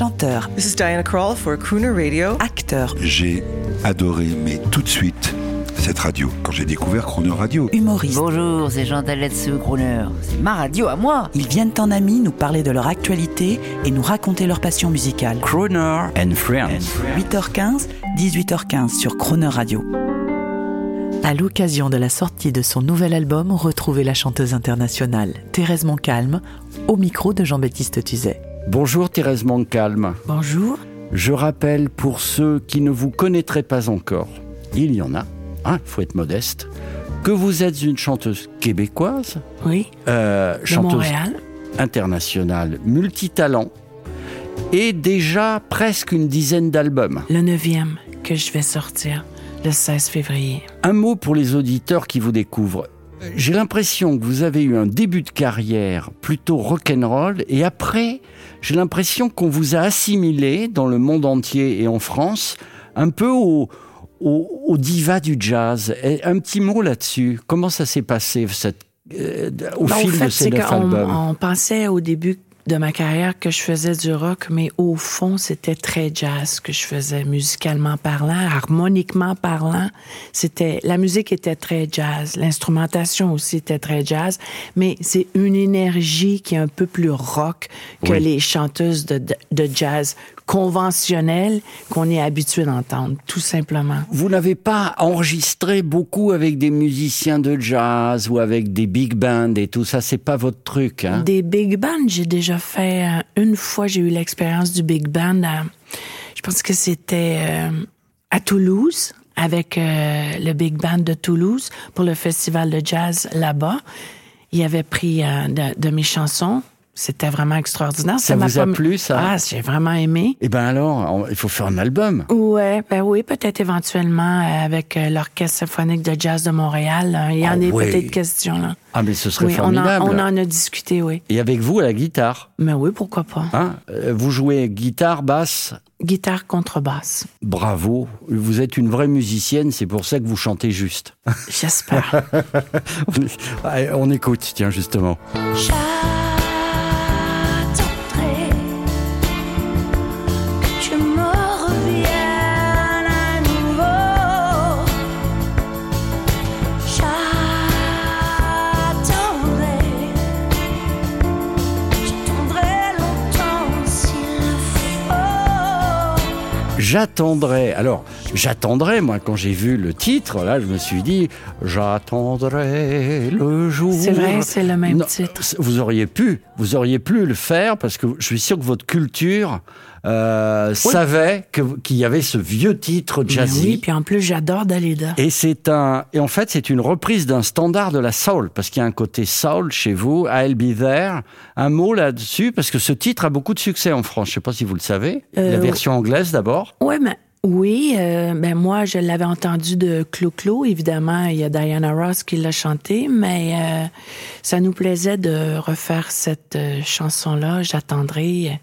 chanteur, This is Diana Krall for Crooner Radio. acteur, J'ai adoré, mais tout de suite, cette radio. Quand j'ai découvert Chrono Radio, humoriste. Bonjour, c'est Jean Taletsu Crooner. C'est ma radio à moi. Ils viennent en amis nous parler de leur actualité et nous raconter leur passion musicale. Croner and Friends. 8h15, 18h15 sur Croner Radio. À l'occasion de la sortie de son nouvel album, retrouvez la chanteuse internationale Thérèse Moncalme au micro de Jean-Baptiste Tuzet. Bonjour Thérèse Moncalme. Bonjour. Je rappelle pour ceux qui ne vous connaîtraient pas encore, il y en a, il faut être modeste, que vous êtes une chanteuse québécoise, Oui, euh, de chanteuse Montréal. internationale, multitalent, et déjà presque une dizaine d'albums. Le neuvième que je vais sortir le 16 février. Un mot pour les auditeurs qui vous découvrent. J'ai l'impression que vous avez eu un début de carrière plutôt rock'n'roll et après, j'ai l'impression qu'on vous a assimilé dans le monde entier et en France un peu au, au, au diva du jazz. Et un petit mot là-dessus. Comment ça s'est passé cette, euh, au Ben, fil au fait, de ces neuf albums on pensait au début de ma carrière que je faisais du rock, mais au fond, c'était très jazz que je faisais, musicalement parlant, harmoniquement parlant. C'était la musique était très jazz, l'instrumentation aussi était très jazz, mais c'est une énergie qui est un peu plus rock que Oui. les chanteuses de, de, de jazz conventionnelles qu'on est habitué d'entendre, tout simplement. Vous n'avez pas enregistré beaucoup avec des musiciens de jazz ou avec des big bands et tout ça, c'est pas votre truc, hein? Des big bands, j'ai déjà fait euh, une fois, j'ai eu l'expérience du big band. à- je pense que c'était euh, à Toulouse avec euh, le big band de Toulouse pour le festival de jazz là-bas. Il avait pris de mes chansons. C'était vraiment extraordinaire. Ça m'a vous a pas- plu, ça? Ah, j'ai vraiment aimé. Eh ben alors, on- il faut faire un album. Ouais, ben oui, peut-être éventuellement euh, avec euh, l'Orchestre symphonique de jazz de Montréal. là. Il y en Ah est ouais. peut-être question, là. Ah mais ce serait Oui, on en, formidable. on en a discuté, oui. Et avec vous à la guitare, Mais oui, pourquoi pas. hein? Euh, Vous jouez guitare, basse? Guitare contrebasse. Bravo, vous êtes une vraie musicienne, c'est pour ça que vous chantez juste. J'espère. on, écoute, tiens justement. J'attendrai. Alors, j'attendrai, moi, quand j'ai vu le titre, là, je me suis dit, j'attendrai le jour. C'est vrai, c'est le même Non, titre. Vous auriez pu, vous auriez pu le faire parce que je suis sûr que votre culture euh, savait qu'il y avait ce vieux titre jazzy. oui, puis en plus, j'adore Dalida. Et c'est un, et en fait, c'est une reprise d'un standard de la soul, parce qu'il y a un côté soul chez vous, I'll Be There. Un mot là-dessus, parce que ce titre a beaucoup de succès en France. Je sais pas si vous le savez. Euh, la version anglaise d'abord. Ouais, mais oui, euh, ben moi, je l'avais entendu de Clo-Clo, évidemment. Il y a Diana Ross qui l'a chanté, mais euh, ça nous plaisait de refaire cette euh, chanson-là, J'attendrai, euh,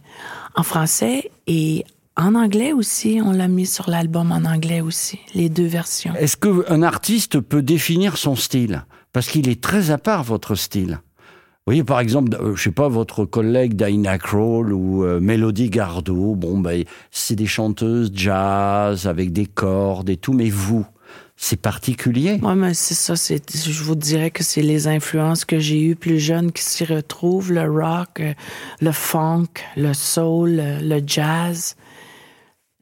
en français et en anglais aussi. On l'a mis sur l'album en anglais aussi, les deux versions. Est-ce qu'un artiste peut définir son style? Parce qu'il est très à part, votre style. Voyez, par exemple, euh, je sais pas, votre collègue Dinah Kroll ou euh, Mélodie Gardot, bon, ben, c'est des chanteuses jazz avec des cordes et tout, mais vous, c'est particulier. Moi, mais c'est ça. C'est, je vous dirais que c'est les influences que j'ai eues plus jeunes qui s'y retrouvent le rock, euh, le funk, le soul, euh, le jazz.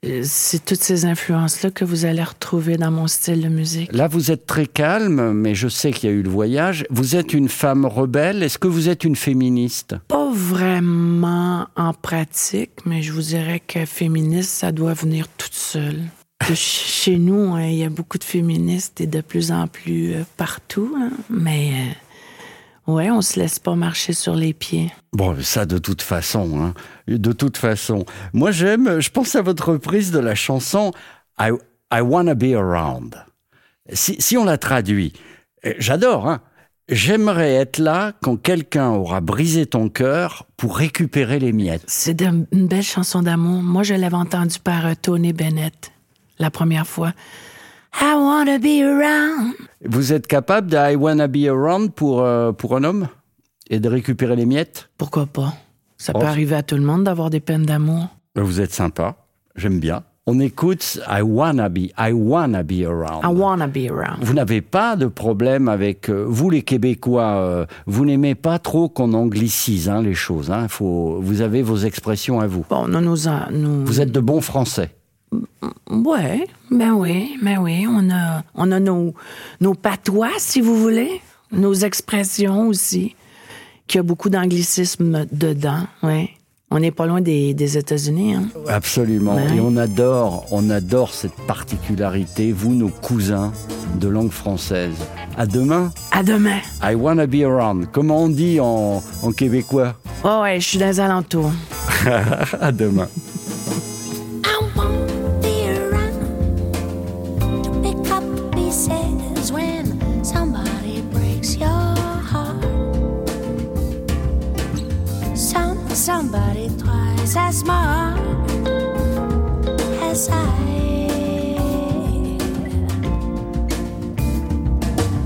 Euh, C'est toutes ces influences-là que vous allez retrouver dans mon style de musique. Là, vous êtes très calme, mais je sais qu'il y a eu le voyage. Vous êtes une femme rebelle. Est-ce que vous êtes une féministe? Pas vraiment en pratique, mais je vous dirais que féministe, ça doit venir toute seule. De Chez nous, hein, il y a beaucoup de féministes et de plus en plus euh, partout, hein, mais euh, ouais, on se laisse pas marcher sur les pieds. Bon, ça de toute façon, hein. de toute façon. Moi, j'aime, je pense à votre reprise de la chanson I, I Wanna Be Around. Si, si on la traduit, euh, j'adore, hein. J'aimerais être là quand quelqu'un aura brisé ton cœur pour récupérer les miettes. C'est une belle chanson d'amour. Moi, je l'avais entendue par euh, Tony Bennett la première fois. I wanna be around. Vous êtes capable de I Wanna Be Around pour, euh, pour un homme Et de récupérer les miettes? Pourquoi pas? Ça Oh. peut arriver à tout le monde d'avoir des peines d'amour. Vous êtes sympa, j'aime bien. On écoute I wanna be, I wanna be around. I wanna be around. Vous n'avez pas de problème avec euh, vous les Québécois. euh, vous n'aimez pas trop qu'on anglicise hein, les choses. Hein, faut, vous avez vos expressions à vous. Bon, nous, nous... Vous êtes de bons Français. Ouais, ben oui, ben oui. On a, on a nos, nos patois, si vous voulez, nos expressions aussi, qu'il y a beaucoup d'anglicisme dedans, ouais. On n'est pas loin des, des États-Unis, hein. Absolument. Ouais. Et on adore, on adore cette particularité. Vous, nos cousins de langue française. À demain. À demain. I wanna be around. Comment on dit en, en québécois? Oh ouais, je suis dans les alentours. À demain. Somebody twice as smart as I.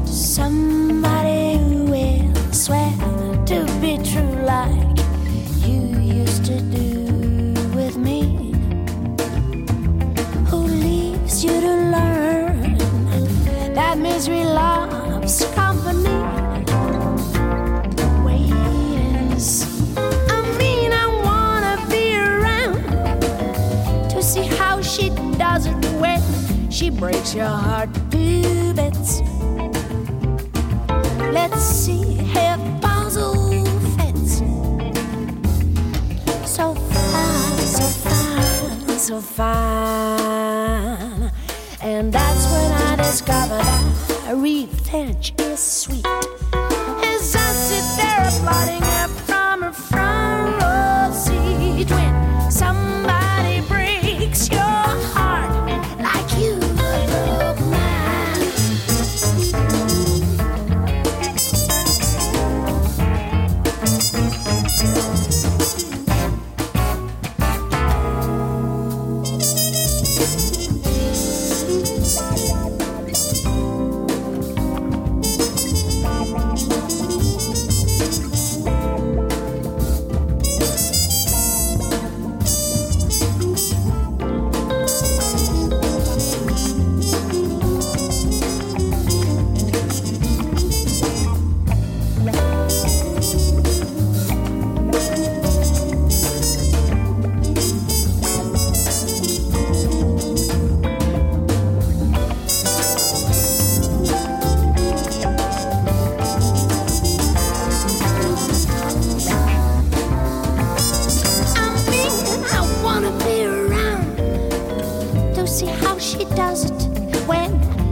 Somebody who will swear to be true like you used to do with me who leaves you to learn that misery loves she breaks your heart to bits. Let's see if puzzle fits. So fine, so fine, so fine. And that's when I discovered that revenge is sweet.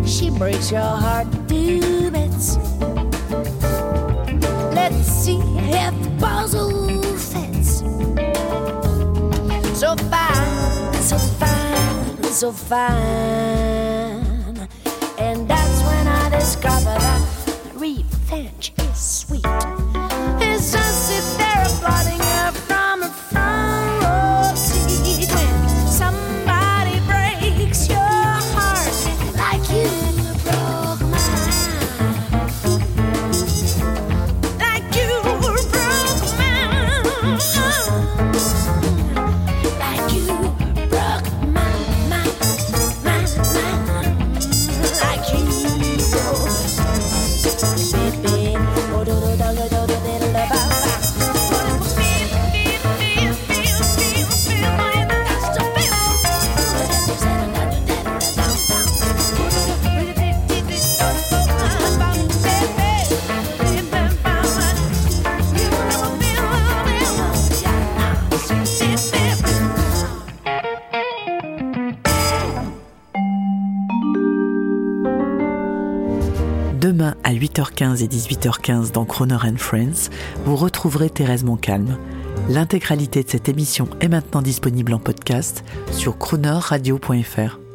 She breaks your heart to bits. Let's see if the puzzle fits. So fine, so fine, so fine. Demain à 8h15 et 18h15 dans Croner and Friends, vous retrouverez Thérèse Montcalm. L'intégralité de cette émission est maintenant disponible en podcast sur cronerradio.fr.